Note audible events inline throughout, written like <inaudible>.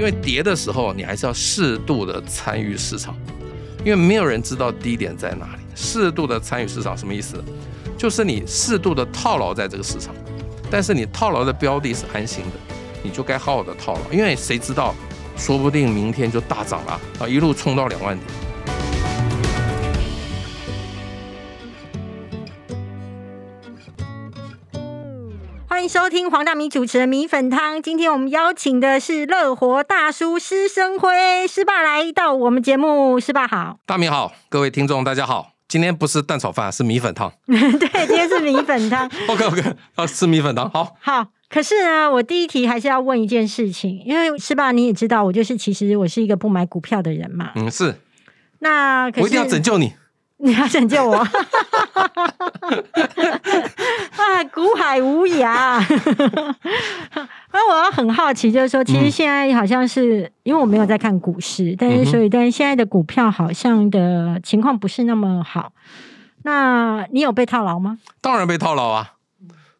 因为跌的时候你还是要适度的参与市场，因为没有人知道低点在哪里。适度的参与市场什么意思？就是你适度的套牢在这个市场，但是你套牢的标的是安心的，你就该好好的套牢，因为谁知道，说不定明天就大涨了啊，一路冲到两万点。收听黄大米主持的米粉汤。今天我们邀请的是乐活大叔施生辉，施爸来到我们节目，施爸好，大米好，各位听众大家好。今天不是蛋炒饭，是米粉汤。对，今天是米粉汤。OK OK，要吃米粉汤，好。好，可是呢，我第一题还是要问一件事情，因为施爸你也知道，我就是其实我是一个不买股票的人嘛。嗯，是。那我一定要拯救你。你要拯救我！啊，<laughs> 古海无涯。那我要很好奇，就是说，其实现在好像是因为我没有在看股市，但是所以，但是现在的股票好像的情况不是那么好。那你有被套牢吗？当然被套牢啊！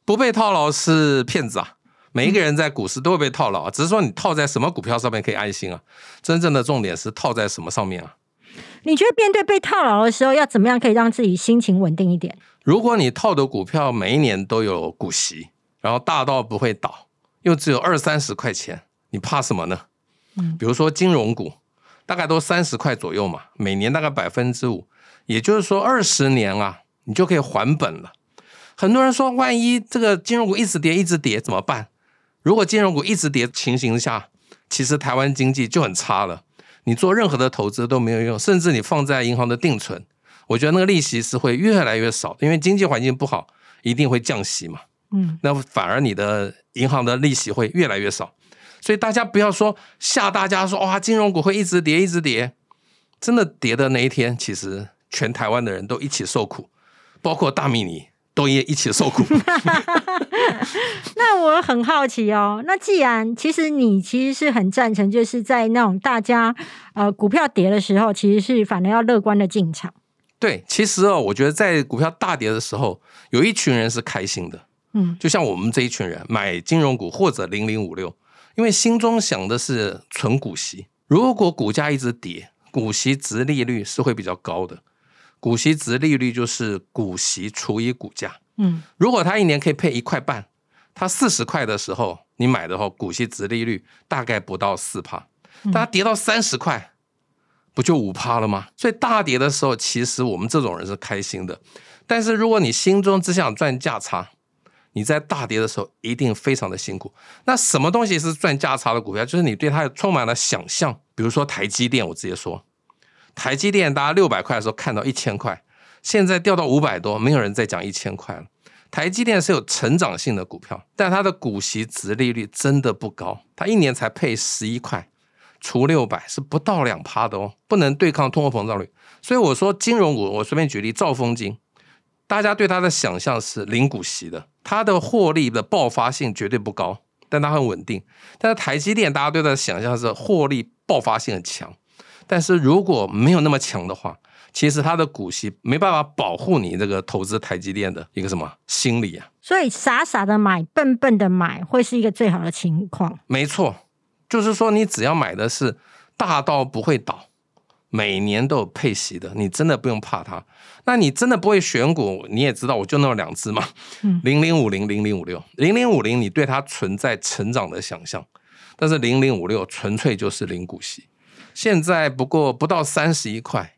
不被套牢是骗子啊！每一个人在股市都会被套牢啊，只是说你套在什么股票上面可以安心啊。真正的重点是套在什么上面啊？你觉得面对被套牢的时候，要怎么样可以让自己心情稳定一点？如果你套的股票每一年都有股息，然后大到不会倒，又只有二三十块钱，你怕什么呢？嗯，比如说金融股，大概都三十块左右嘛，每年大概百分之五，也就是说二十年啊，你就可以还本了。很多人说，万一这个金融股一直跌，一直跌怎么办？如果金融股一直跌情形下，其实台湾经济就很差了。你做任何的投资都没有用，甚至你放在银行的定存，我觉得那个利息是会越来越少，因为经济环境不好，一定会降息嘛。嗯，那反而你的银行的利息会越来越少，所以大家不要说吓大家说哇，金融股会一直跌一直跌，真的跌的那一天，其实全台湾的人都一起受苦，包括大米你。都也一起受苦。<laughs> <laughs> 那我很好奇哦，那既然其实你其实是很赞成，就是在那种大家呃股票跌的时候，其实是反而要乐观的进场。对，其实哦，我觉得在股票大跌的时候，有一群人是开心的。嗯，就像我们这一群人买金融股或者零零五六，因为心中想的是存股息。如果股价一直跌，股息值利率是会比较高的。股息值利率就是股息除以股价。嗯，如果它一年可以配一块半，它四十块的时候你买的话，股息值利率大概不到四趴。它跌到三十块，不就五趴了吗？所以大跌的时候，其实我们这种人是开心的。但是如果你心中只想赚价差，你在大跌的时候一定非常的辛苦。那什么东西是赚价差的股票？就是你对它充满了想象。比如说台积电，我直接说。台积电，大家六百块的时候看到一千块，现在掉到五百多，没有人再讲一千块了。台积电是有成长性的股票，但它的股息值利率真的不高，它一年才配十一块，除六百是不到两趴的哦，不能对抗通货膨胀率。所以我说金融股，我随便举例，兆丰金，大家对它的想象是零股息的，它的获利的爆发性绝对不高，但它很稳定。但是台积电，大家对它的想象是获利爆发性很强。但是如果没有那么强的话，其实它的股息没办法保护你这个投资台积电的一个什么心理啊？所以傻傻的买、笨笨的买，会是一个最好的情况。没错，就是说你只要买的是大到不会倒，每年都有配息的，你真的不用怕它。那你真的不会选股，你也知道，我就那么两只嘛，零零五零、零零五六、零零五零，你对它存在成长的想象，但是零零五六纯粹就是零股息。现在不过不到三十一块，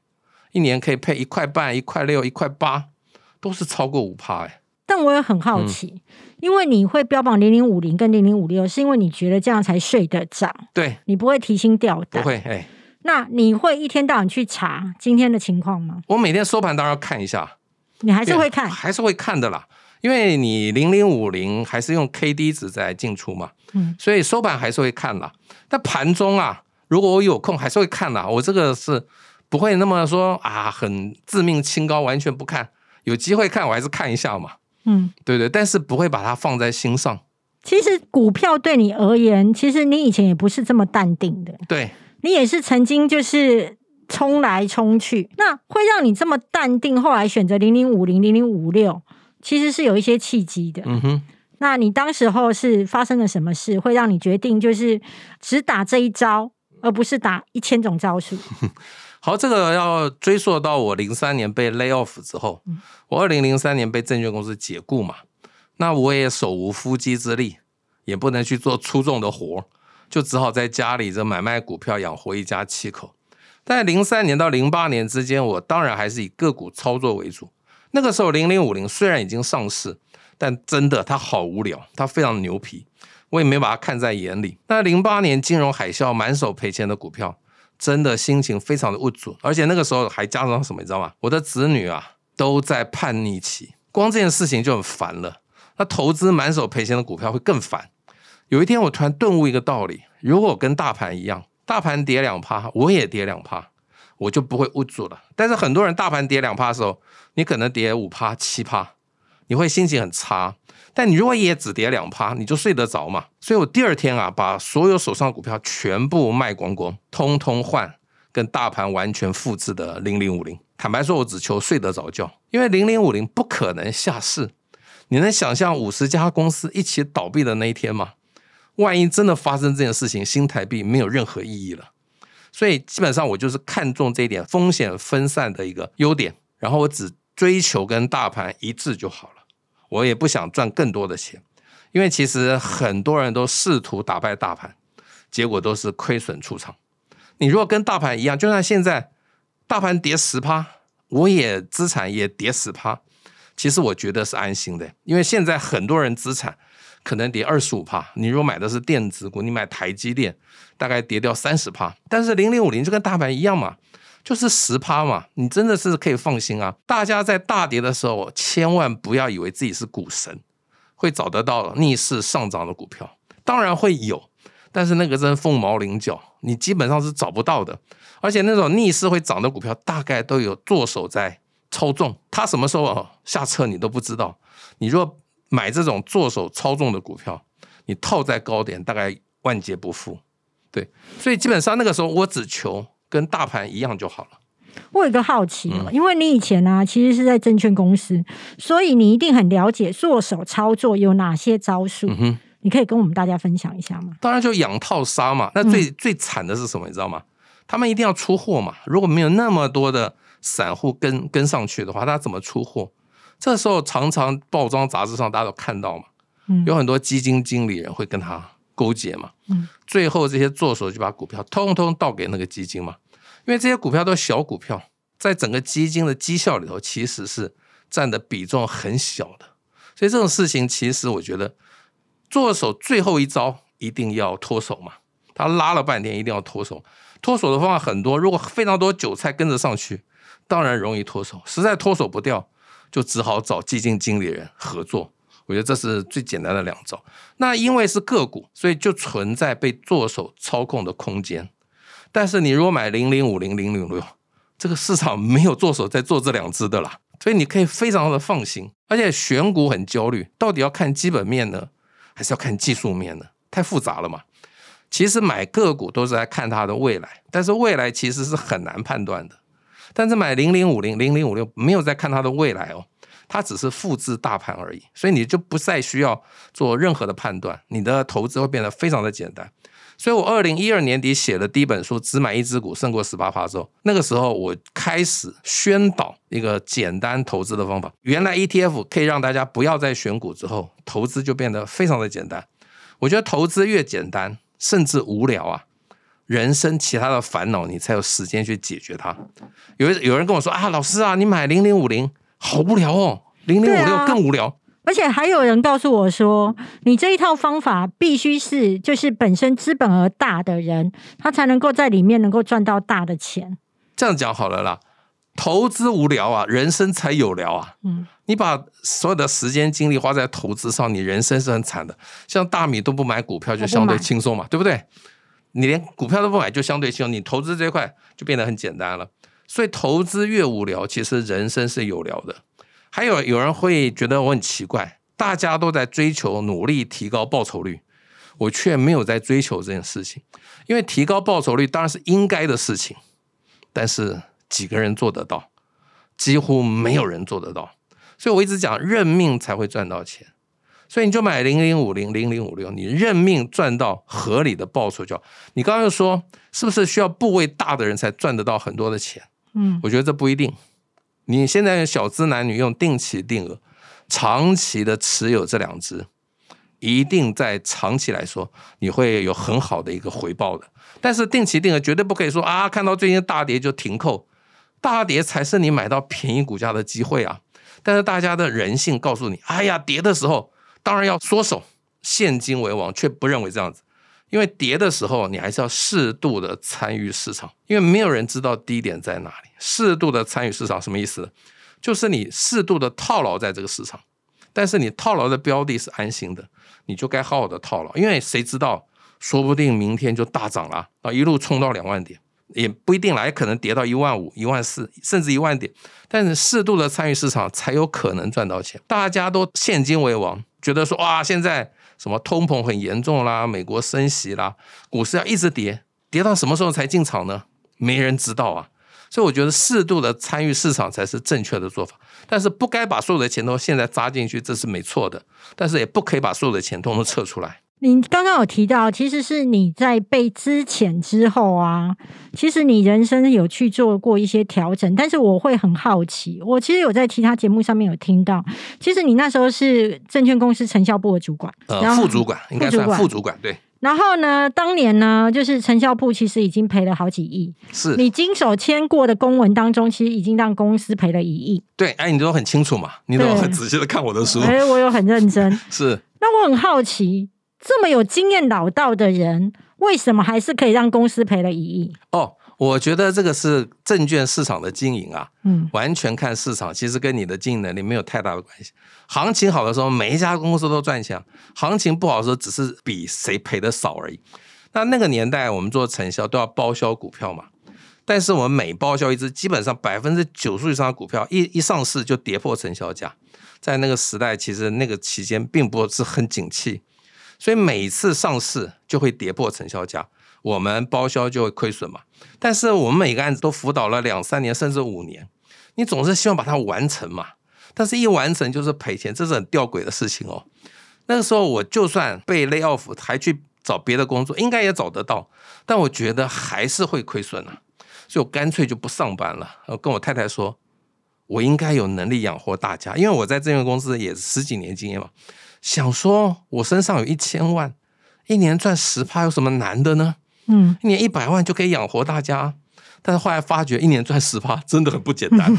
一年可以配一块半、一块六、一块八，都是超过五趴哎。但我也很好奇，因为你会标榜零零五零跟零零五六，是因为你觉得这样才睡得着？对，你不会提心吊胆？不会哎。那你会一天到晚去查今天的情况吗？我每天收盘当然要看一下。你还是会看？还是会看的啦，因为你零零五零还是用 K D 值在进出嘛，嗯，所以收盘还是会看啦。但盘中啊。如果我有空还是会看啦，我这个是不会那么说啊，很自命清高，完全不看。有机会看我还是看一下嘛，嗯，对对，但是不会把它放在心上。其实股票对你而言，其实你以前也不是这么淡定的，对你也是曾经就是冲来冲去。那会让你这么淡定，后来选择零零五零零零五六，其实是有一些契机的。嗯哼。那你当时候是发生了什么事，会让你决定就是只打这一招，而不是打一千种招数？<laughs> 好，这个要追溯到我零三年被 lay off 之后，我二零零三年被证券公司解雇嘛，那我也手无缚鸡之力，也不能去做出众的活，就只好在家里这买卖股票养活一家七口。在零三年到零八年之间，我当然还是以个股操作为主。那个时候零零五零虽然已经上市，但真的它好无聊，它非常牛皮，我也没把它看在眼里。那零八年金融海啸，满手赔钱的股票。真的心情非常的无助，而且那个时候还加上什么，你知道吗？我的子女啊都在叛逆期，光这件事情就很烦了。那投资满手赔钱的股票会更烦。有一天我突然顿悟一个道理：如果跟大盘一样，大盘跌两趴，我也跌两趴，我就不会无助了。但是很多人大盘跌两趴的时候，你可能跌五趴、七趴，你会心情很差。但你如果也只跌两趴，你就睡得着嘛？所以我第二天啊，把所有手上的股票全部卖光光，通通换跟大盘完全复制的零零五零。坦白说，我只求睡得着觉，因为零零五零不可能下市。你能想象五十家公司一起倒闭的那一天吗？万一真的发生这件事情，新台币没有任何意义了。所以基本上我就是看中这一点风险分散的一个优点，然后我只追求跟大盘一致就好了。我也不想赚更多的钱，因为其实很多人都试图打败大盘，结果都是亏损出场。你如果跟大盘一样，就算现在大盘跌十趴，我也资产也跌十趴，其实我觉得是安心的，因为现在很多人资产可能跌二十五趴。你如果买的是电子股，你买台积电，大概跌掉三十趴，但是零零五零就跟大盘一样嘛。就是十趴嘛，你真的是可以放心啊！大家在大跌的时候，千万不要以为自己是股神，会找得到逆势上涨的股票。当然会有，但是那个真凤毛麟角，你基本上是找不到的。而且那种逆势会涨的股票，大概都有做手在操纵，他什么时候下车你都不知道。你若买这种做手操纵的股票，你套在高点，大概万劫不复。对，所以基本上那个时候我只求。跟大盘一样就好了。我有一个好奇哦，因为你以前呢，其实是在证券公司，所以你一定很了解做手操作有哪些招数。嗯你可以跟我们大家分享一下吗？当然就养套杀嘛。那最最惨的是什么？你知道吗？他们一定要出货嘛。如果没有那么多的散户跟跟上去的话，他怎么出货？这时候常常报章杂志上大家都看到嘛，有很多基金经理人会跟他勾结嘛。嗯，最后这些做手就把股票通通倒给那个基金嘛。因为这些股票都是小股票，在整个基金的绩效里头，其实是占的比重很小的。所以这种事情，其实我觉得做手最后一招一定要脱手嘛。他拉了半天，一定要脱手。脱手的方法很多，如果非常多韭菜跟着上去，当然容易脱手。实在脱手不掉，就只好找基金经理人合作。我觉得这是最简单的两招。那因为是个股，所以就存在被做手操控的空间。但是你如果买零零五零零零六，这个市场没有做手在做这两只的啦，所以你可以非常的放心。而且选股很焦虑，到底要看基本面呢，还是要看技术面呢？太复杂了嘛。其实买个股都是在看它的未来，但是未来其实是很难判断的。但是买零零五零零零五六没有在看它的未来哦，它只是复制大盘而已，所以你就不再需要做任何的判断，你的投资会变得非常的简单。所以我二零一二年底写的第一本书《只买一只股胜过十八趴》之后，那个时候我开始宣导一个简单投资的方法。原来 ETF 可以让大家不要再选股之后，投资就变得非常的简单。我觉得投资越简单，甚至无聊啊，人生其他的烦恼你才有时间去解决它。有有人跟我说啊，老师啊，你买零零五零好无聊哦，零零五六更无聊。而且还有人告诉我说，你这一套方法必须是就是本身资本额大的人，他才能够在里面能够赚到大的钱。这样讲好了啦，投资无聊啊，人生才有聊啊。嗯，你把所有的时间精力花在投资上，你人生是很惨的。像大米都不买股票，就相对轻松嘛，对不对？你连股票都不买，就相对轻松。你投资这一块就变得很简单了。所以投资越无聊，其实人生是有聊的。还有有人会觉得我很奇怪，大家都在追求努力提高报酬率，我却没有在追求这件事情。因为提高报酬率当然是应该的事情，但是几个人做得到？几乎没有人做得到。所以我一直讲认命才会赚到钱。所以你就买零零五零零零五六，你认命赚到合理的报酬就好。你刚刚又说，是不是需要部位大的人才赚得到很多的钱？嗯，我觉得这不一定。你现在小资男女用定期定额，长期的持有这两只，一定在长期来说你会有很好的一个回报的。但是定期定额绝对不可以说啊，看到最近大跌就停扣，大跌才是你买到便宜股价的机会啊。但是大家的人性告诉你，哎呀，跌的时候。当然要缩手，现金为王，却不认为这样子，因为跌的时候你还是要适度的参与市场，因为没有人知道低点在哪里。适度的参与市场什么意思？就是你适度的套牢在这个市场，但是你套牢的标的是安心的，你就该好好的套牢，因为谁知道，说不定明天就大涨了啊，一路冲到两万点，也不一定来，可能跌到一万五、一万四，甚至一万点。但是适度的参与市场才有可能赚到钱。大家都现金为王。觉得说哇，现在什么通膨很严重啦，美国升息啦，股市要一直跌，跌到什么时候才进场呢？没人知道啊。所以我觉得适度的参与市场才是正确的做法，但是不该把所有的钱都现在扎进去，这是没错的。但是也不可以把所有的钱通通撤出来。你刚刚有提到，其实是你在被之前之后啊，其实你人生有去做过一些调整。但是我会很好奇，我其实有在其他节目上面有听到，其实你那时候是证券公司承销部的主管，呃，副主管应该算副主管，对。然后呢，当年呢，就是承销部其实已经赔了好几亿，是你经手签过的公文当中，其实已经让公司赔了一亿。对，哎，你都很清楚嘛，你都很仔细的看我的书，哎，我有很认真。<laughs> 是，那我很好奇。这么有经验老道的人，为什么还是可以让公司赔了一亿？哦，我觉得这个是证券市场的经营啊，嗯，完全看市场，其实跟你的经营能力没有太大的关系。行情好的时候，每一家公司都赚钱；行情不好的时候，只是比谁赔的少而已。那那个年代，我们做承销都要包销股票嘛，但是我们每包销一只，基本上百分之九十以上的股票一一上市就跌破承销价。在那个时代，其实那个期间并不是很景气。所以每次上市就会跌破成交价，我们包销就会亏损嘛。但是我们每个案子都辅导了两三年甚至五年，你总是希望把它完成嘛。但是一完成就是赔钱，这是很吊诡的事情哦。那个时候我就算被 lay off，还去找别的工作，应该也找得到。但我觉得还是会亏损啊，所以我干脆就不上班了。我跟我太太说，我应该有能力养活大家，因为我在证券公司也十几年经验嘛。想说，我身上有一千万，一年赚十趴有什么难的呢？嗯，一年一百万就可以养活大家。但是后来发觉，一年赚十趴真的很不简单。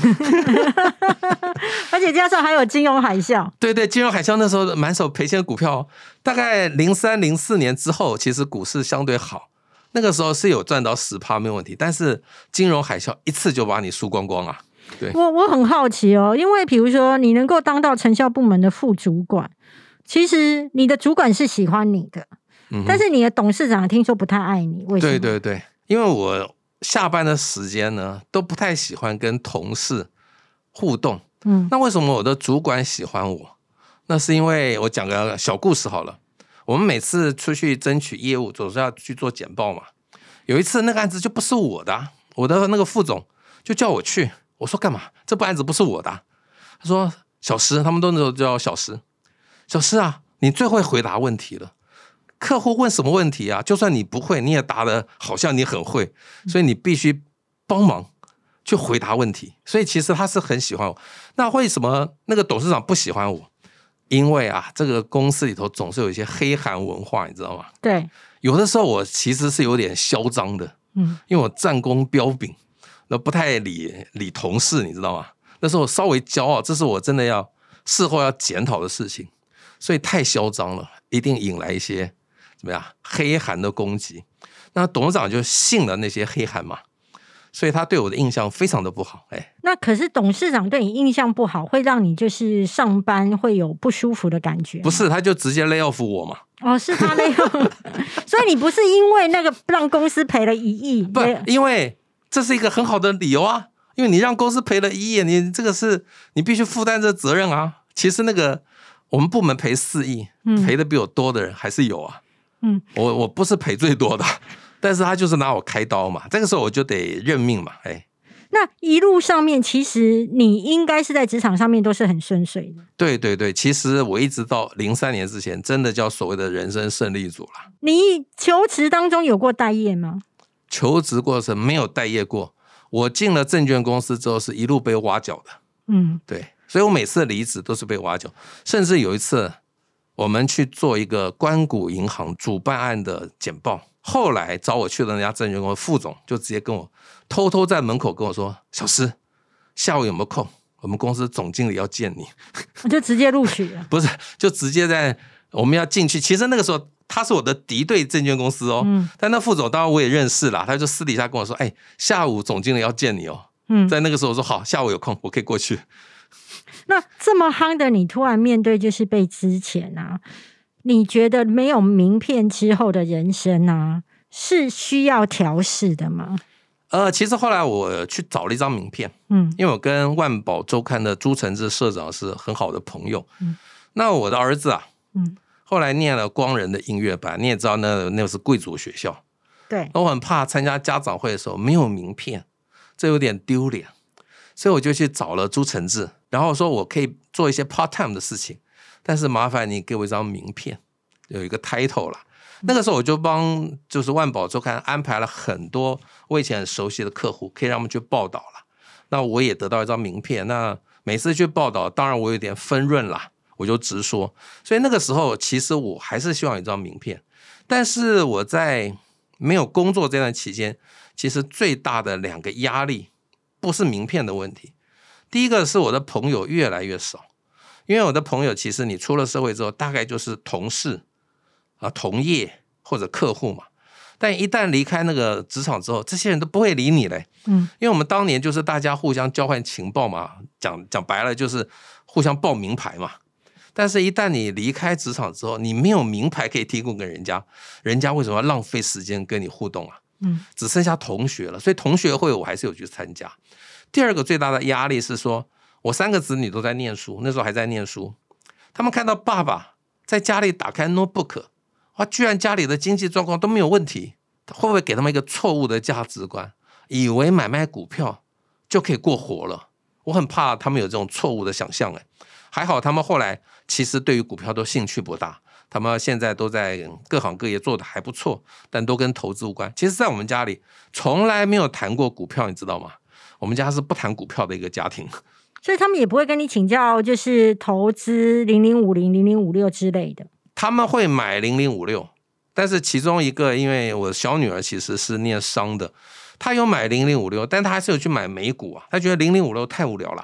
<laughs> 而且加上还有金融海啸。对对，金融海啸那时候满手赔钱的股票，大概零三零四年之后，其实股市相对好，那个时候是有赚到十趴没有问题。但是金融海啸一次就把你输光光啊！对，我我很好奇哦，因为比如说你能够当到成效部门的副主管。其实你的主管是喜欢你的，但是你的董事长听说不太爱你，为什么？对对对，因为我下班的时间呢都不太喜欢跟同事互动。嗯，那为什么我的主管喜欢我？那是因为我讲个小故事好了。我们每次出去争取业务，总是要去做简报嘛。有一次那个案子就不是我的，我的那个副总就叫我去，我说干嘛？这部案子不是我的。他说小石，他们都叫小石。小施啊，你最会回答问题了。客户问什么问题啊？就算你不会，你也答的好像你很会，所以你必须帮忙去回答问题。所以其实他是很喜欢我。那为什么那个董事长不喜欢我？因为啊，这个公司里头总是有一些黑韩文化，你知道吗？对，有的时候我其实是有点嚣张的，嗯，因为我战功彪炳，那不太理理同事，你知道吗？那时候我稍微骄傲，这是我真的要事后要检讨的事情。所以太嚣张了，一定引来一些怎么样黑函的攻击。那董事长就信了那些黑函嘛，所以他对我的印象非常的不好。哎，那可是董事长对你印象不好，会让你就是上班会有不舒服的感觉？不是，他就直接 lay off 我嘛。哦，是他 lay off，<laughs> 所以你不是因为那个让公司赔了一亿？不，因为这是一个很好的理由啊，因为你让公司赔了一亿，你这个是你必须负担这责任啊。其实那个。我们部门赔四亿，赔的比我多的人还是有啊。嗯，我我不是赔最多的，<laughs> 但是他就是拿我开刀嘛。这个时候我就得认命嘛。哎，那一路上面，其实你应该是在职场上面都是很顺遂的。对对对，其实我一直到零三年之前，真的叫所谓的人生胜利组了。你求职当中有过待业吗？求职过程没有待业过。我进了证券公司之后，是一路被挖角的。嗯，对，所以我每次离职都是被挖角，甚至有一次我们去做一个关谷银行主办案的简报，后来找我去的那家证券公司副总就直接跟我偷偷在门口跟我说：“小施，下午有没有空？我们公司总经理要见你。”我就直接录取了，不是，就直接在我们要进去。其实那个时候。他是我的敌对证券公司哦，但那副总当然我也认识了，他就私底下跟我说：“哎，下午总经理要见你哦。”嗯，在那个时候我说：“好，下午有空我可以过去。”那这么夯的你，突然面对就是被之前啊，你觉得没有名片之后的人生啊，是需要调试的吗？呃，其实后来我去找了一张名片，嗯，因为我跟万宝周刊的朱承志社长是很好的朋友，嗯，那我的儿子啊，嗯。后来念了光仁的音乐班，你也知道那那是贵族学校。对，我很怕参加家长会的时候没有名片，这有点丢脸，所以我就去找了朱承志，然后说我可以做一些 part time 的事情，但是麻烦你给我一张名片，有一个 title 了。那个时候我就帮就是万宝周刊安排了很多我以前很熟悉的客户，可以让他们去报道了。那我也得到一张名片，那每次去报道，当然我有点分润啦。我就直说，所以那个时候其实我还是希望有一张名片，但是我在没有工作这段期间，其实最大的两个压力不是名片的问题，第一个是我的朋友越来越少，因为我的朋友其实你出了社会之后，大概就是同事啊、同业或者客户嘛，但一旦离开那个职场之后，这些人都不会理你嘞，嗯，因为我们当年就是大家互相交换情报嘛，讲讲白了就是互相报名牌嘛。但是，一旦你离开职场之后，你没有名牌可以提供给人家，人家为什么要浪费时间跟你互动啊？嗯，只剩下同学了，所以同学会我还是有去参加。第二个最大的压力是说，我三个子女都在念书，那时候还在念书，他们看到爸爸在家里打开 notebook，哇，居然家里的经济状况都没有问题，会不会给他们一个错误的价值观，以为买卖股票就可以过活了？我很怕他们有这种错误的想象，哎。还好，他们后来其实对于股票都兴趣不大，他们现在都在各行各业做的还不错，但都跟投资无关。其实，在我们家里从来没有谈过股票，你知道吗？我们家是不谈股票的一个家庭，<laughs> 所以他们也不会跟你请教，就是投资零零五零、零零五六之类的。他们会买零零五六，但是其中一个，因为我小女儿其实是念商的，她有买零零五六，但她还是有去买美股啊，她觉得零零五六太无聊了。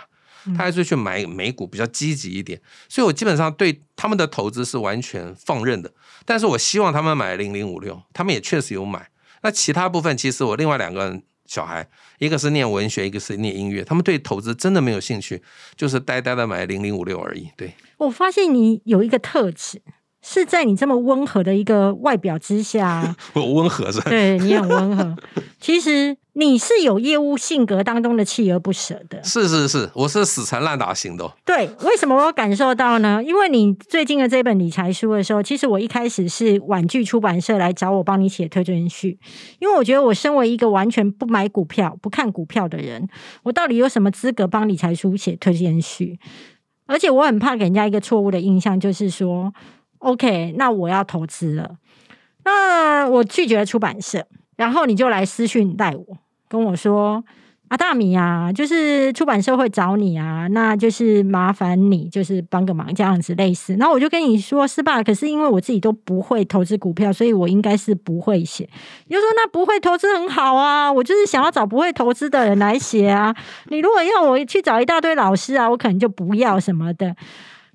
他还是去买美股比较积极一点，所以我基本上对他们的投资是完全放任的。但是我希望他们买零零五六，他们也确实有买。那其他部分，其实我另外两个小孩，一个是念文学，一个是念音乐，他们对投资真的没有兴趣，就是呆呆的买零零五六而已。对我发现你有一个特质。是在你这么温和的一个外表之下，<laughs> 我温和是？对你很温和。其实你是有业务性格当中的锲而不舍的。是是是，我是死缠烂打型的。对，为什么我感受到呢？因为你最近的这本理财书的时候，其实我一开始是婉拒出版社来找我帮你写推荐序，因为我觉得我身为一个完全不买股票、不看股票的人，我到底有什么资格帮理财书写推荐序？而且我很怕给人家一个错误的印象，就是说。OK，那我要投资了，那我拒绝出版社，然后你就来私讯带我，跟我说。阿大米啊，就是出版社会找你啊，那就是麻烦你，就是帮个忙这样子类似。那我就跟你说是吧？可是因为我自己都不会投资股票，所以我应该是不会写。你就说那不会投资很好啊，我就是想要找不会投资的人来写啊。你如果要我去找一大堆老师啊，我可能就不要什么的。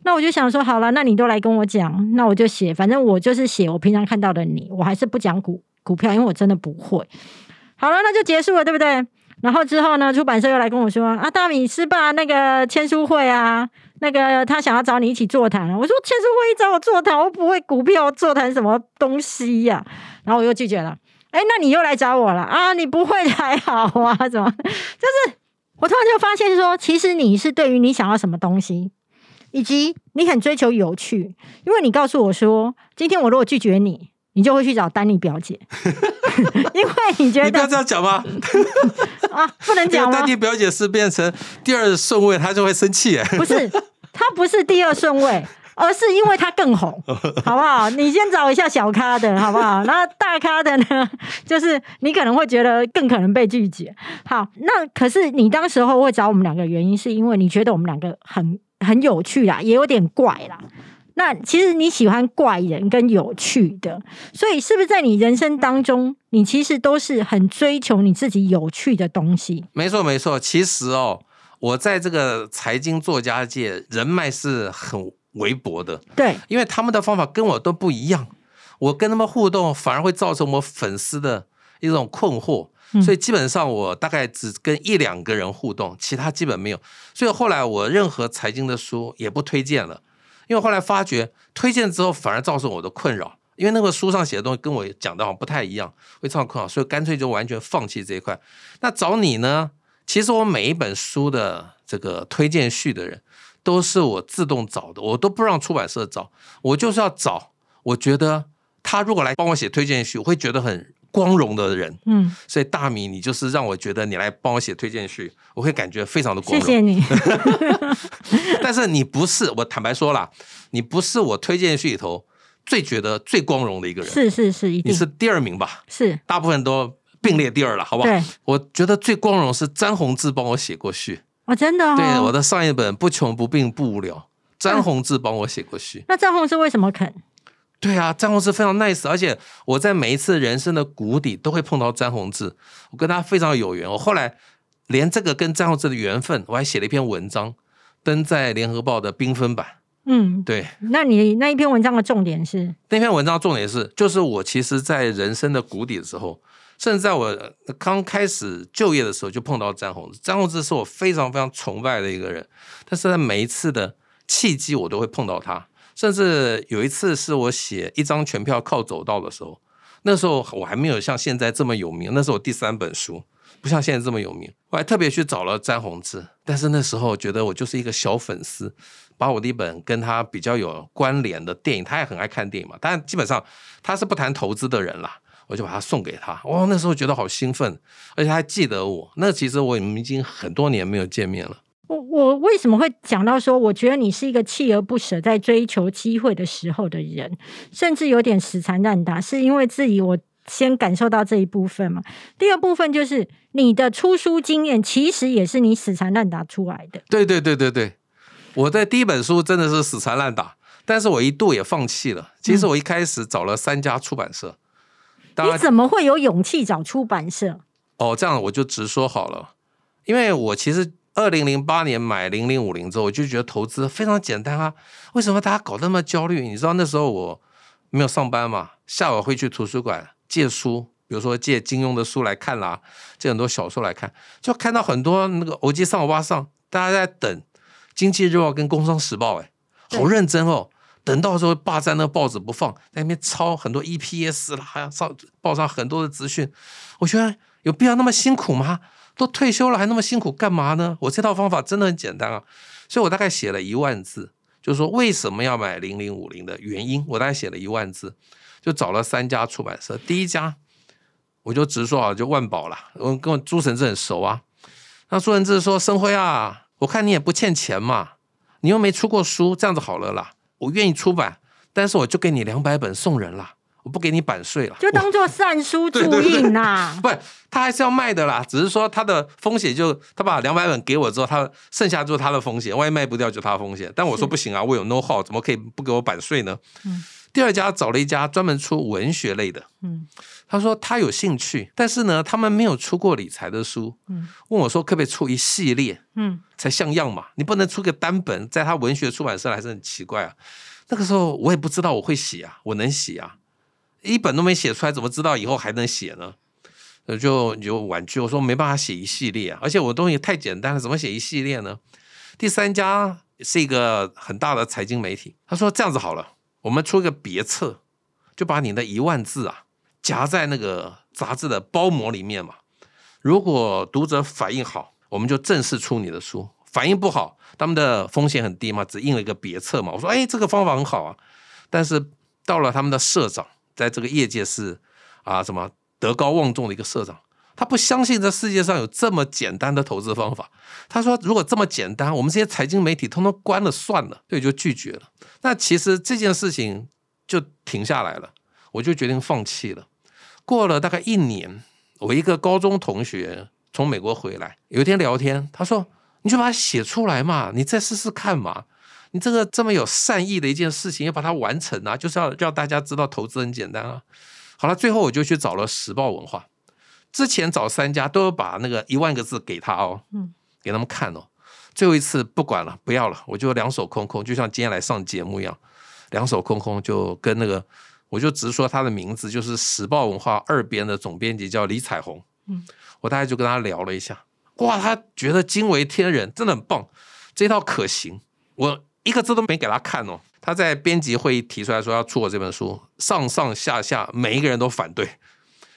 那我就想说，好了，那你都来跟我讲，那我就写，反正我就是写我平常看到的你，我还是不讲股股票，因为我真的不会。好了，那就结束了，对不对？然后之后呢，出版社又来跟我说啊，大米是吧？那个签书会啊，那个他想要找你一起座谈。我说签书会一找我座谈，我不会股票座谈什么东西呀。然后我又拒绝了。哎，那你又来找我了啊？你不会还好啊？怎么？<laughs> 就是我突然就发现说，其实你是对于你想要什么东西，以及你很追求有趣，因为你告诉我说，今天我如果拒绝你，你就会去找丹尼表姐。<laughs> 因为你觉你不要得这样讲吗？啊，不能 <laughs> 讲吗丹尼表姐是变成第二顺位，她就会生气哎。不是，他不是第二顺位，而是因为他更红，好不好？你先找一下小咖的，好不好？然后大咖的呢，就是你可能会觉得更可能被拒绝。好，那可是你当时候会找我们两个原因，是因为你觉得我们两个很很有趣啦，也有点怪啦。那其实你喜欢怪人跟有趣的，所以是不是在你人生当中，你其实都是很追求你自己有趣的东西？没错没错，其实哦，我在这个财经作家界人脉是很微薄的，对，因为他们的方法跟我都不一样，我跟他们互动反而会造成我粉丝的一种困惑。所以基本上我大概只跟一两个人互动，其他基本没有。所以后来我任何财经的书也不推荐了，因为后来发觉推荐之后反而造成我的困扰，因为那个书上写的东西跟我讲的好像不太一样，会造成困扰，所以干脆就完全放弃这一块。那找你呢？其实我每一本书的这个推荐序的人都是我自动找的，我都不让出版社找，我就是要找我觉得他如果来帮我写推荐序，我会觉得很光荣的人。嗯，所以大米，你就是让我觉得你来帮我写推荐序，我会感觉非常的光荣。谢谢你。<laughs> 但是你不是，我坦白说了，你不是我推荐序里头最觉得最光荣的一个人，是是是，一定你是第二名吧？是大部分都并列第二了，好不好对？我觉得最光荣是詹宏志帮我写过序，哦，真的哦。对我的上一本《不穷不病不无聊》，詹宏志帮我写过序。那詹宏志为什么肯？对啊，詹宏志非常 nice，而且我在每一次人生的谷底都会碰到詹宏志，我跟他非常有缘。我后来连这个跟詹宏志的缘分，我还写了一篇文章，登在联合报的缤纷版。嗯，对，那你那一篇文章的重点是？那篇文章重点是，就是我其实，在人生的谷底的时候，甚至在我刚开始就业的时候，就碰到詹宏志。詹宏志是我非常非常崇拜的一个人，但是在每一次的契机，我都会碰到他。甚至有一次是我写一张全票靠走道的时候，那时候我还没有像现在这么有名，那是我第三本书，不像现在这么有名。我还特别去找了詹宏志，但是那时候觉得我就是一个小粉丝，把我的一本跟他比较有关联的电影，他也很爱看电影嘛，但基本上他是不谈投资的人啦，我就把它送给他。哇，那时候觉得好兴奋，而且他还记得我。那其实我们已经很多年没有见面了。我我为什么会讲到说，我觉得你是一个锲而不舍在追求机会的时候的人，甚至有点死缠烂打，是因为自己我先感受到这一部分嘛。第二部分就是你的出书经验，其实也是你死缠烂打出来的。对对对对对，我在第一本书真的是死缠烂打，但是我一度也放弃了。其实我一开始找了三家出版社，你怎么会有勇气找出版社？哦，这样我就直说好了，因为我其实二零零八年买零零五零之后，我就觉得投资非常简单啊，为什么大家搞那么焦虑？你知道那时候我没有上班嘛，下午会去图书馆借书，比如说借金庸的书来看啦，借很多小说来看，就看到很多那个欧基上、欧巴上，大家在等《经济日报》跟《工商时报》，哎，好认真哦。等到时候霸占那个报纸不放，在那边抄很多 EPS 啦，还要上报上很多的资讯，我觉得有必要那么辛苦吗？都退休了还那么辛苦干嘛呢？我这套方法真的很简单啊，所以我大概写了一万字，就是说为什么要买零零五零的原因，我大概写了一万字，就找了三家出版社，第一家我就直说啊，就万宝啦，我跟我朱晨志很熟啊，那朱晨志说生辉啊，我看你也不欠钱嘛，你又没出过书，这样子好了啦。我愿意出版，但是我就给你两百本送人啦，我不给你版税了，就当做善书注印呐、<laughs> 不，他还是要卖的啦，只是说他的风险就他把两百本给我之后，他剩下就是他的风险，万一卖不掉就他的风险。但我说不行啊，我有 know how，怎么可以不给我版税呢？嗯。第二家找了一家专门出文学类的，嗯。他说他有兴趣，但是呢，他们没有出过理财的书，嗯。问我说可不可以出一系列嗯，才像样嘛？你不能出个单本，在他文学出版社还是很奇怪啊。那个时候我也不知道我会写啊，我能写啊，一本都没写出来，怎么知道以后还能写呢？呃，就就婉拒我说没办法写一系列啊，而且我东西太简单了，怎么写一系列呢？第三家是一个很大的财经媒体，他说这样子好了，我们出一个别册，就把你的一万字啊夹在那个杂志的包膜里面嘛。如果读者反应好，我们就正式出你的书；反应不好，他们的风险很低嘛，只印了一个别册嘛。我说，哎，这个方法很好啊。但是到了他们的社长，在这个业界是啊什么德高望重的一个社长，他不相信这世界上有这么简单的投资方法。他说：“如果这么简单，我们这些财经媒体通通关了算了。”所以就拒绝了。那其实这件事情就停下来了，我就决定放弃了。过了大概一年，我一个高中同学从美国回来，有一天聊天，他说：“你就把它写出来嘛，你再试试看嘛。你这个这么有善意的一件事情，要把它完成啊，就是要让大家知道投资很简单啊。”好了，最后我就去找了时报文化，之前找三家都有把那个一万个字给他哦，嗯，给他们看哦。最后一次不管了，不要了，我就两手空空，就像今天来上节目一样，两手空空就跟那个。我就直说他的名字，就是时报文化二编的总编辑叫李彩虹。嗯，我大概就跟他聊了一下，哇，他觉得惊为天人，真的很棒，这套可行。我一个字都没给他看哦。他在编辑会议提出来说要出我这本书，上上下下每一个人都反对。因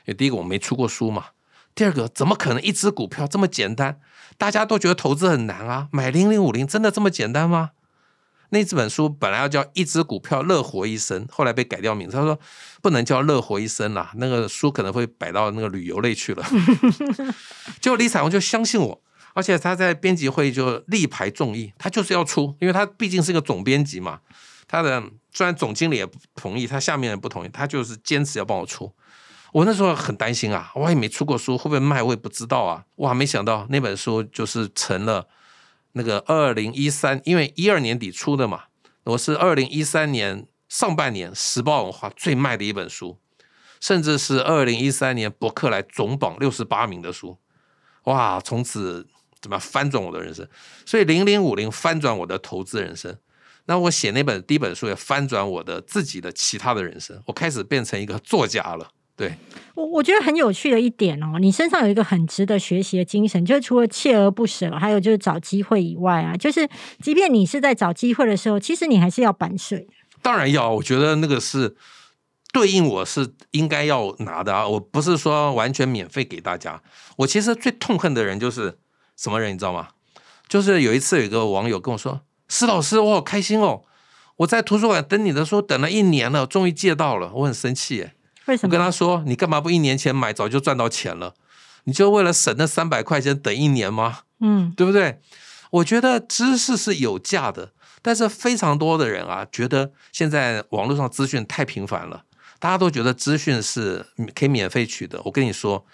为第一个我没出过书嘛，第二个怎么可能一只股票这么简单？大家都觉得投资很难啊，买零零五零真的这么简单吗？那这本书本来要叫一只股票乐活一生，后来被改掉名字。他说不能叫乐活一生啦，那个书可能会摆到那个旅游类去了。<laughs> 结果李彩虹就相信我，而且他在编辑会议就力排众议，他就是要出，因为他毕竟是一个总编辑嘛。他的虽然总经理也不同意，他下面人不同意，他就是坚持要帮我出。我那时候很担心啊，我也没出过书，会不会卖我也不知道啊。哇，没想到那本书就是成了。那个二零一三，因为一二年底出的嘛，我是二零一三年上半年时报文化最卖的一本书，甚至是二零一三年博客来总榜六十八名的书，哇！从此怎么翻转我的人生？所以零零五零翻转我的投资人生，那我写那本第一本书也翻转我的自己的其他的人生，我开始变成一个作家了。对我，我觉得很有趣的一点哦，你身上有一个很值得学习的精神，就是除了锲而不舍，还有就是找机会以外啊，就是即便你是在找机会的时候，其实你还是要版税。当然要，我觉得那个是对应我是应该要拿的啊，我不是说完全免费给大家。我其实最痛恨的人就是什么人，你知道吗？就是有一次有一个网友跟我说：“施老师，我好开心哦，我在图书馆等你的书等了一年了，终于借到了，我很生气耶。”我跟他说：“你干嘛不一年前买，早就赚到钱了？你就为了省那三百块钱等一年吗？嗯，对不对？我觉得知识是有价的，但是非常多的人啊，觉得现在网络上资讯太频繁了，大家都觉得资讯是可以免费取得。我跟你说，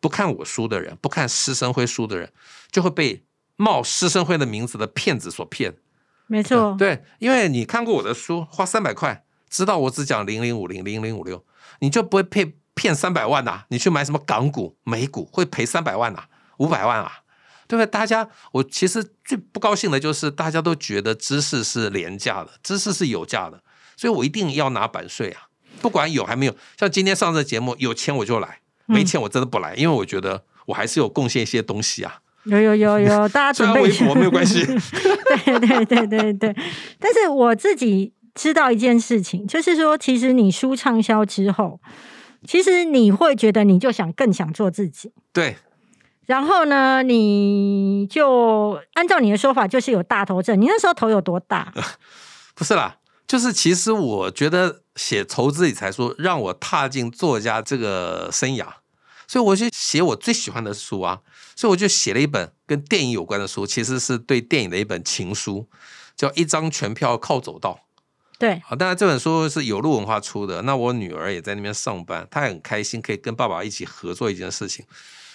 不看我书的人，不看师生会书的人，就会被冒师生会的名字的骗子所骗。没错，对，因为你看过我的书，花三百块，知道我只讲零零五零零零五六。”你就不会骗骗三百万呐？你去买什么港股、美股会赔三百万呐？五百万啊？对不对？大家，我其实最不高兴的就是大家都觉得知识是廉价的，知识是有价的，所以我一定要拿版税啊！不管有还没有，像今天上这节目，有钱我就来，没钱我真的不来，因为我觉得我还是有贡献一些东西啊。有有有有，<laughs> 大家准备。微博没有关系。<laughs> 对对对对对，但是我自己。知道一件事情，就是说，其实你书畅销之后，其实你会觉得你就想更想做自己。对。然后呢，你就按照你的说法，就是有大头症。你那时候头有多大？<laughs> 不是啦，就是其实我觉得写投资理财书让我踏进作家这个生涯，所以我就写我最喜欢的书啊。所以我就写了一本跟电影有关的书，其实是对电影的一本情书，叫《一张全票靠走道》。对，好，当然这本书是有路文化出的。那我女儿也在那边上班，她很开心可以跟爸爸一起合作一件事情。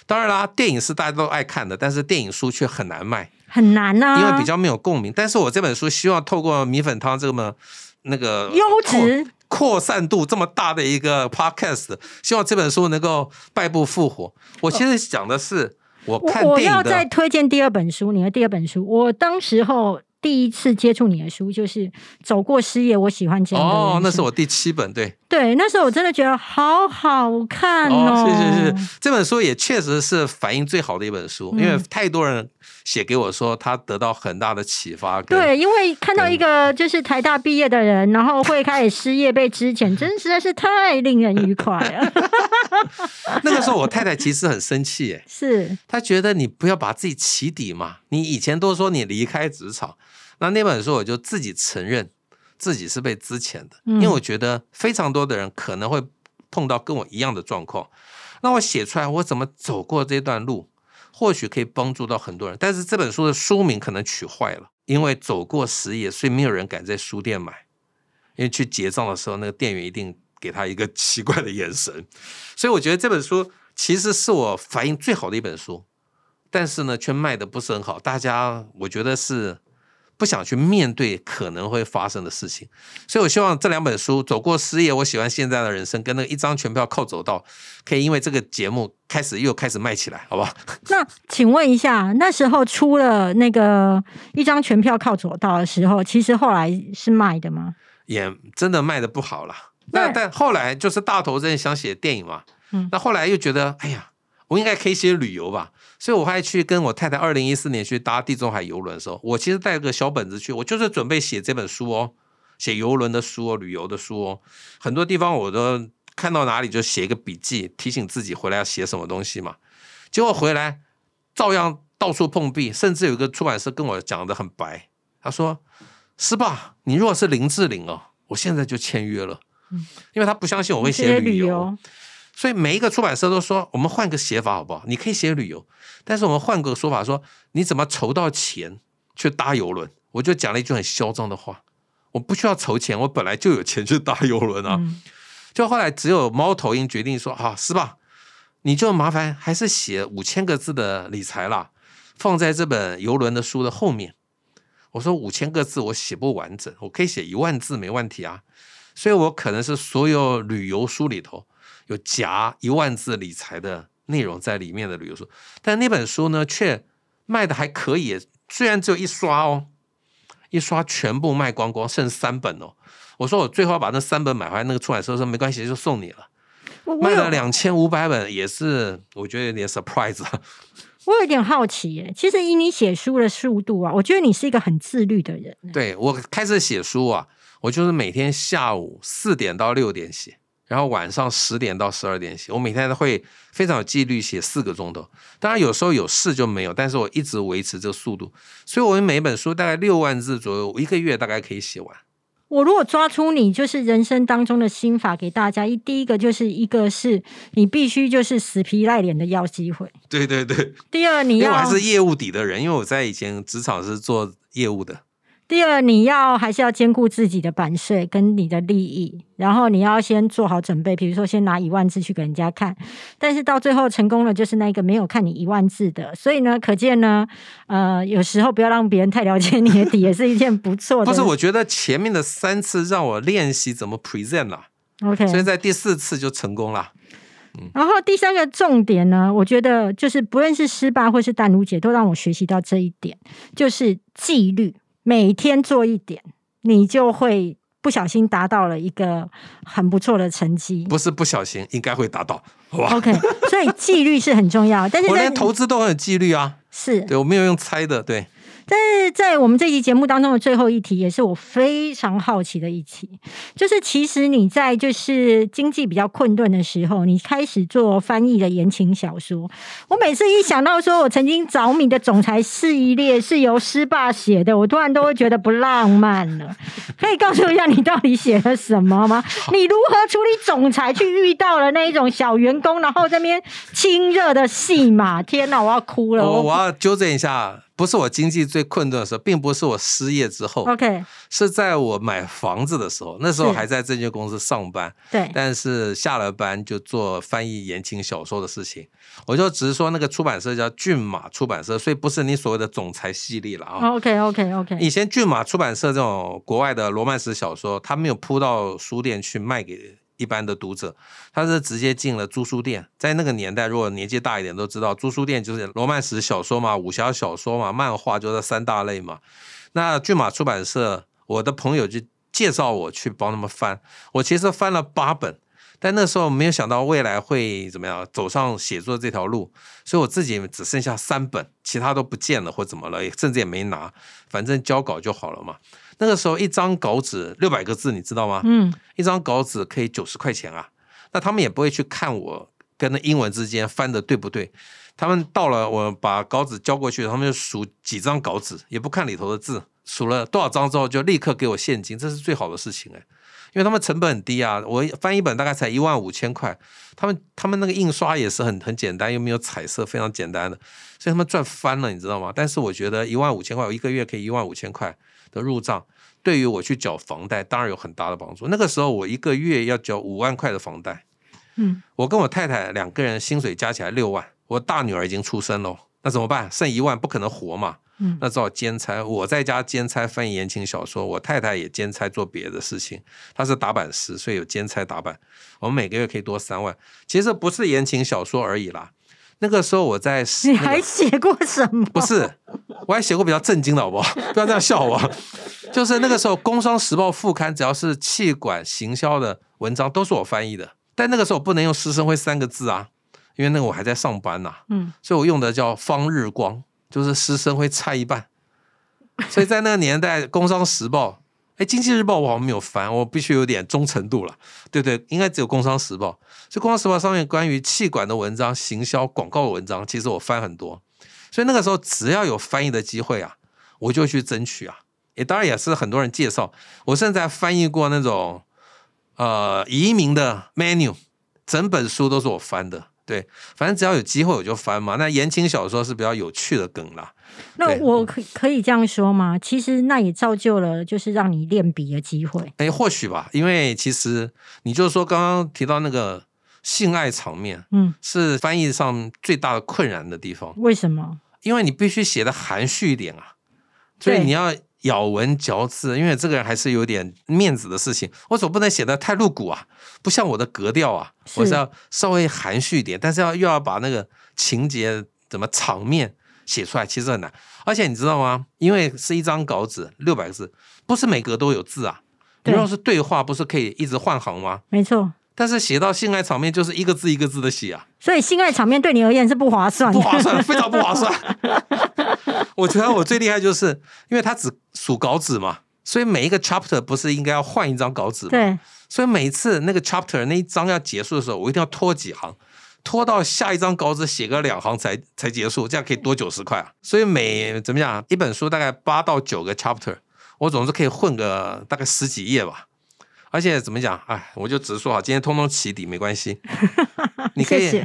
当然啦，电影是大家都爱看的，但是电影书却很难卖，很难啊，因为比较没有共鸣。但是我这本书希望透过米粉汤这么那个优质、扩散度这么大的一个 podcast，希望这本书能够败部复活。我其实讲的是，我看我要再推荐第二本书，你的第二本书，我当时候。第一次接触你的书就是《走过失业》，我喜欢这样哦，那是我第七本，对对，那时候我真的觉得好好看哦。谢谢谢谢，这本书也确实是反应最好的一本书，因为太多人。写给我说，他得到很大的启发。对，因为看到一个就是台大毕业的人，然后会开始失业被支遣，真实在是太令人愉快了。<laughs> 那个时候，我太太其实很生气，<laughs> 哎，是她觉得你不要把自己起底嘛。你以前都说你离开职场，那那本书我就自己承认自己是被支遣的，因为我觉得非常多的人可能会碰到跟我一样的状况。那我写出来，我怎么走过这段路，或许可以帮助到很多人。但是这本书的书名可能取坏了，因为走过时也，所以没有人敢在书店买，因为去结账的时候，那个店员一定给他一个 <laughs> 奇怪的眼神。所以我觉得这本书其实是我反应最好的一本书，但是呢，却卖的不是很好。大家我觉得是。不想去面对可能会发生的事情，所以我希望这两本书《走过失业》，我喜欢现在的人生，跟那个一张全票靠走道，可以因为这个节目开始又开始卖起来，好不好？<laughs> 那请问一下，那时候出了那个一张全票靠走道的时候，其实后来是卖的吗？也真的卖的不好了。那但后来就是大头真想写电影嘛，嗯，那后来又觉得，哎呀，我应该可以写旅游吧。所以我还去跟我太太二零一四年去搭地中海游轮的时候，我其实带个小本子去，我就是准备写这本书哦，写游轮的书哦，旅游的书哦，很多地方我都看到哪里就写一个笔记，提醒自己回来要写什么东西嘛。结果回来照样到处碰壁，甚至有一个出版社跟我讲的很白，他说：“是吧？你如果是林志玲哦，我现在就签约了。”嗯，因为他不相信我会写旅游。所以每一个出版社都说，我们换个写法好不好？你可以写旅游，但是我们换个说法，说你怎么筹到钱去搭游轮？我就讲了一句很嚣张的话：我不需要筹钱，我本来就有钱去搭游轮啊。就后来只有猫头鹰决定说：啊，是吧？你就麻烦还是写五千个字的理财啦，放在这本游轮的书的后面。我说五千个字我写不完整，我可以写一万字没问题啊。所以我可能是所有旅游书里头。有夹一万字理财的内容在里面的旅游书，但那本书呢却卖的还可以，虽然只有一刷哦，一刷全部卖光光，剩三本哦。我说我最后把那三本买回来，那个出版社说没关系，就送你了。卖了两千五百本，也是我觉得有点 surprise。我有点好奇耶，其实以你写书的速度啊，我觉得你是一个很自律的人。对我开始写书啊，我就是每天下午四点到六点写。然后晚上十点到十二点写，我每天都会非常有纪律写四个钟头。当然有时候有事就没有，但是我一直维持这个速度。所以，我每本书大概六万字左右，一个月大概可以写完。我如果抓出你就是人生当中的心法给大家，一第一个就是一个是你必须就是死皮赖脸的要机会。对对对。第二，你要我还是业务底的人，因为我在以前职场是做业务的。第二，你要还是要兼顾自己的版税跟你的利益，然后你要先做好准备，比如说先拿一万字去给人家看，但是到最后成功了，就是那个没有看你一万字的。所以呢，可见呢，呃，有时候不要让别人太了解你的底，也是一件不错的。<laughs> 不是，我觉得前面的三次让我练习怎么 present 了，OK，所以在第四次就成功了。嗯，然后第三个重点呢，我觉得就是不论是失败或是淡如姐，都让我学习到这一点，就是纪律。每天做一点，你就会不小心达到了一个很不错的成绩。不是不小心，应该会达到，好吧？OK，所以纪律是很重要。但是我连投资都很有纪律啊，是对我没有用猜的，对。但是在我们这期节目当中的最后一题，也是我非常好奇的一题，就是其实你在就是经济比较困顿的时候，你开始做翻译的言情小说。我每次一想到说我曾经着迷的总裁系列是由师爸写的，我突然都会觉得不浪漫了。可以告诉一下你到底写了什么吗？你如何处理总裁去遇到了那一种小员工，然后这边亲热的戏码？天哪，我要哭了！我我要纠正一下。不是我经济最困顿的时候，并不是我失业之后，OK，是在我买房子的时候，那时候还在证券公司上班，对，但是下了班就做翻译言情小说的事情。我就只是说那个出版社叫骏马出版社，所以不是你所谓的总裁系列了啊。OK，OK，OK。以前骏马出版社这种国外的罗曼史小说，他没有铺到书店去卖给。一般的读者，他是直接进了租书店。在那个年代，如果年纪大一点都知道，租书店就是罗曼史小说嘛、武侠小说嘛、漫画，就这三大类嘛。那骏马出版社，我的朋友就介绍我去帮他们翻。我其实翻了八本，但那时候没有想到未来会怎么样，走上写作这条路，所以我自己只剩下三本，其他都不见了或怎么了，甚至也没拿，反正交稿就好了嘛。那个时候一张稿纸六百个字，你知道吗？嗯，一张稿纸可以九十块钱啊。那他们也不会去看我跟那英文之间翻的对不对。他们到了，我把稿纸交过去，他们就数几张稿纸，也不看里头的字，数了多少张之后就立刻给我现金，这是最好的事情哎。因为他们成本很低啊，我翻一本大概才一万五千块，他们他们那个印刷也是很很简单，又没有彩色，非常简单的，所以他们赚翻了，你知道吗？但是我觉得一万五千块，我一个月可以一万五千块的入账，对于我去缴房贷当然有很大的帮助。那个时候我一个月要缴五万块的房贷，嗯，我跟我太太两个人薪水加起来六万，我大女儿已经出生了，那怎么办？剩一万不可能活嘛。那只好兼差，我在家兼差翻译言情小说，我太太也兼差做别的事情。她是打版师，所以有兼差打版。我们每个月可以多三万。其实不是言情小说而已啦。那个时候我在，<laughs> 你还写过什么？不是，我还写过比较震惊的，好不好？<laughs> 不要这样笑我。就是那个时候，《工商时报》副刊只要是气管行销的文章，都是我翻译的。但那个时候不能用“师生会”三个字啊，因为那个我还在上班呐。嗯，所以我用的叫“方日光”。就是师生会差一半，所以在那个年代，《工商时报》哎，《经济日报》我好像没有翻，我必须有点忠诚度了。对对，应该只有《工商时报》。所以《工商时报》上面关于气管的文章、行销广告的文章，其实我翻很多。所以那个时候，只要有翻译的机会啊，我就去争取啊。也当然也是很多人介绍，我甚至翻译过那种呃移民的 menu，整本书都是我翻的。对，反正只要有机会我就翻嘛。那言情小说是比较有趣的梗啦。那我可可以这样说吗？其实那也造就了就是让你练笔的机会。哎，或许吧，因为其实你就是说刚刚提到那个性爱场面，嗯，是翻译上最大的困难的地方。为什么？因为你必须写的含蓄一点啊，所以你要。咬文嚼字，因为这个人还是有点面子的事情，我总不能写的太露骨啊，不像我的格调啊，我是要稍微含蓄一点，但是要又要把那个情节怎么场面写出来，其实很难。而且你知道吗？因为是一张稿纸，六百个字，不是每格都有字啊。你如果是对话，不是可以一直换行吗？没错。但是写到性爱场面，就是一个字一个字的写啊。所以性爱场面对你而言是不划算，不划算，非常不划算。<laughs> 我觉得我最厉害就是因为他只数稿纸嘛，所以每一个 chapter 不是应该要换一张稿纸吗？对。所以每次那个 chapter 那一章要结束的时候，我一定要拖几行，拖到下一张稿纸写个两行才才结束，这样可以多九十块啊。所以每怎么讲，一本书大概八到九个 chapter，我总是可以混个大概十几页吧。而且怎么讲？哎，我就直说好，今天通通起底没关系。<laughs> 你可以，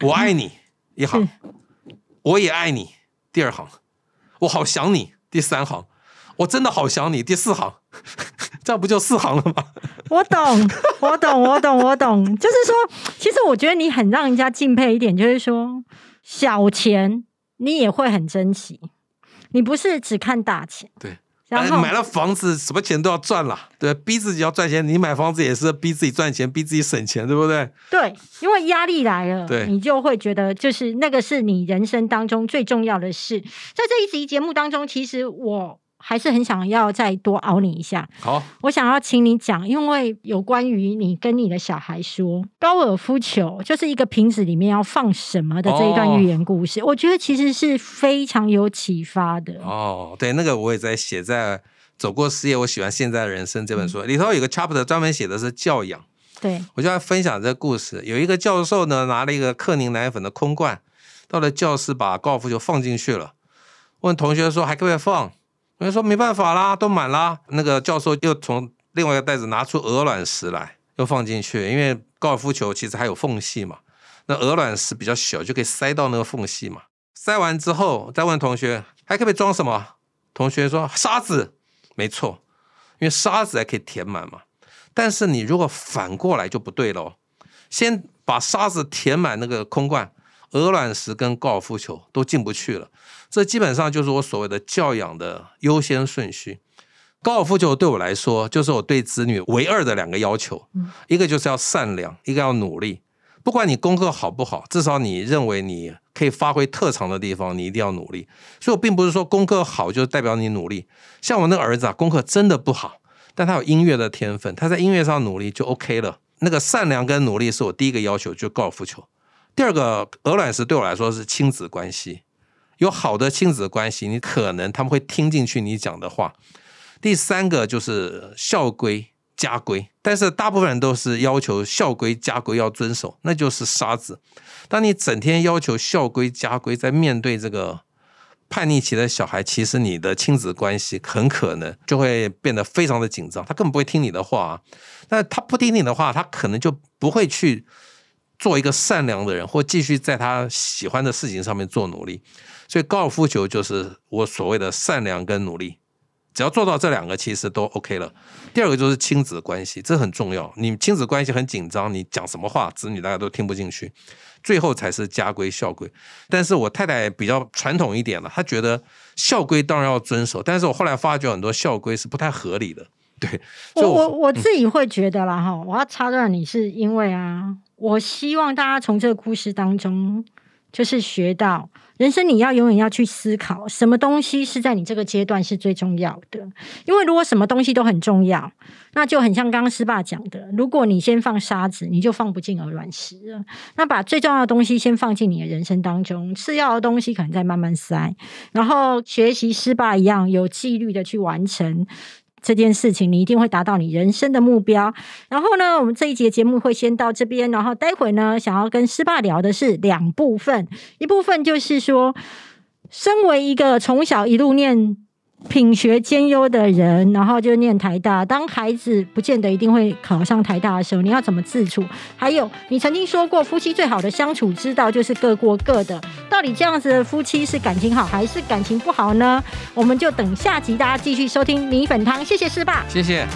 我爱你一行，我也爱你第二行，我好想你第三行，我真的好想你第四行，<laughs> 这样不就四行了吗？<laughs> 我懂，我懂，我懂，我懂。就是说，其实我觉得你很让人家敬佩一点，就是说小钱你也会很珍惜，你不是只看大钱。对。然后买了房子，什么钱都要赚了，对，逼自己要赚钱。你买房子也是逼自己赚钱，逼自己省钱，对不对？对，因为压力来了，对，你就会觉得就是那个是你人生当中最重要的事。在这一集节目当中，其实我。还是很想要再多熬你一下。好，我想要请你讲，因为有关于你跟你的小孩说高尔夫球就是一个瓶子里面要放什么的这一段寓言故事，我觉得其实是非常有启发的。哦，对，那个我也在写在《走过事业，我喜欢现在的人生》这本书里头有个 chapter 专门写的是教养。对，我就要分享这个故事。有一个教授呢，拿了一个克宁奶粉的空罐，到了教室把高尔夫球放进去了，问同学说还可不可以放？我就说没办法啦，都满啦。那个教授又从另外一个袋子拿出鹅卵石来，又放进去。因为高尔夫球其实还有缝隙嘛，那鹅卵石比较小，就可以塞到那个缝隙嘛。塞完之后，再问同学还可以装什么？同学说沙子，没错，因为沙子还可以填满嘛。但是你如果反过来就不对喽，先把沙子填满那个空罐，鹅卵石跟高尔夫球都进不去了。这基本上就是我所谓的教养的优先顺序。高尔夫球对我来说，就是我对子女唯二的两个要求，一个就是要善良，一个要努力。不管你功课好不好，至少你认为你可以发挥特长的地方，你一定要努力。所以我并不是说功课好就代表你努力。像我那个儿子啊，功课真的不好，但他有音乐的天分，他在音乐上努力就 OK 了。那个善良跟努力是我第一个要求，就高尔夫球。第二个鹅卵石对我来说是亲子关系。有好的亲子关系，你可能他们会听进去你讲的话。第三个就是校规家规，但是大部分人都是要求校规家规要遵守，那就是沙子。当你整天要求校规家规，在面对这个叛逆期的小孩，其实你的亲子关系很可能就会变得非常的紧张，他根本不会听你的话。啊那他不听你的话，他可能就不会去做一个善良的人，或继续在他喜欢的事情上面做努力。所以高尔夫球就是我所谓的善良跟努力。只要做到这两个，其实都 OK 了。第二个就是亲子关系，这很重要。你亲子关系很紧张，你讲什么话，子女大家都听不进去。最后才是家规校规。但是我太太比较传统一点了，她觉得校规当然要遵守。但是我后来发觉很多校规是不太合理的。对，我我我自己会觉得啦哈，我要插断你是因为啊，我希望大家从这个故事当中就是学到。人生你要永远要去思考，什么东西是在你这个阶段是最重要的？因为如果什么东西都很重要，那就很像刚刚师爸讲的，如果你先放沙子，你就放不进鹅卵石了。那把最重要的东西先放进你的人生当中，次要的东西可能再慢慢塞，然后学习师爸一样有纪律的去完成。这件事情，你一定会达到你人生的目标。然后呢，我们这一节节目会先到这边，然后待会呢，想要跟师爸聊的是两部分，一部分就是说，身为一个从小一路念。品学兼优的人，然后就念台大。当孩子不见得一定会考上台大的时候，你要怎么自处？还有，你曾经说过，夫妻最好的相处之道就是各过各的。到底这样子的夫妻是感情好还是感情不好呢？我们就等下集大家继续收听米粉汤。谢谢师爸，谢谢。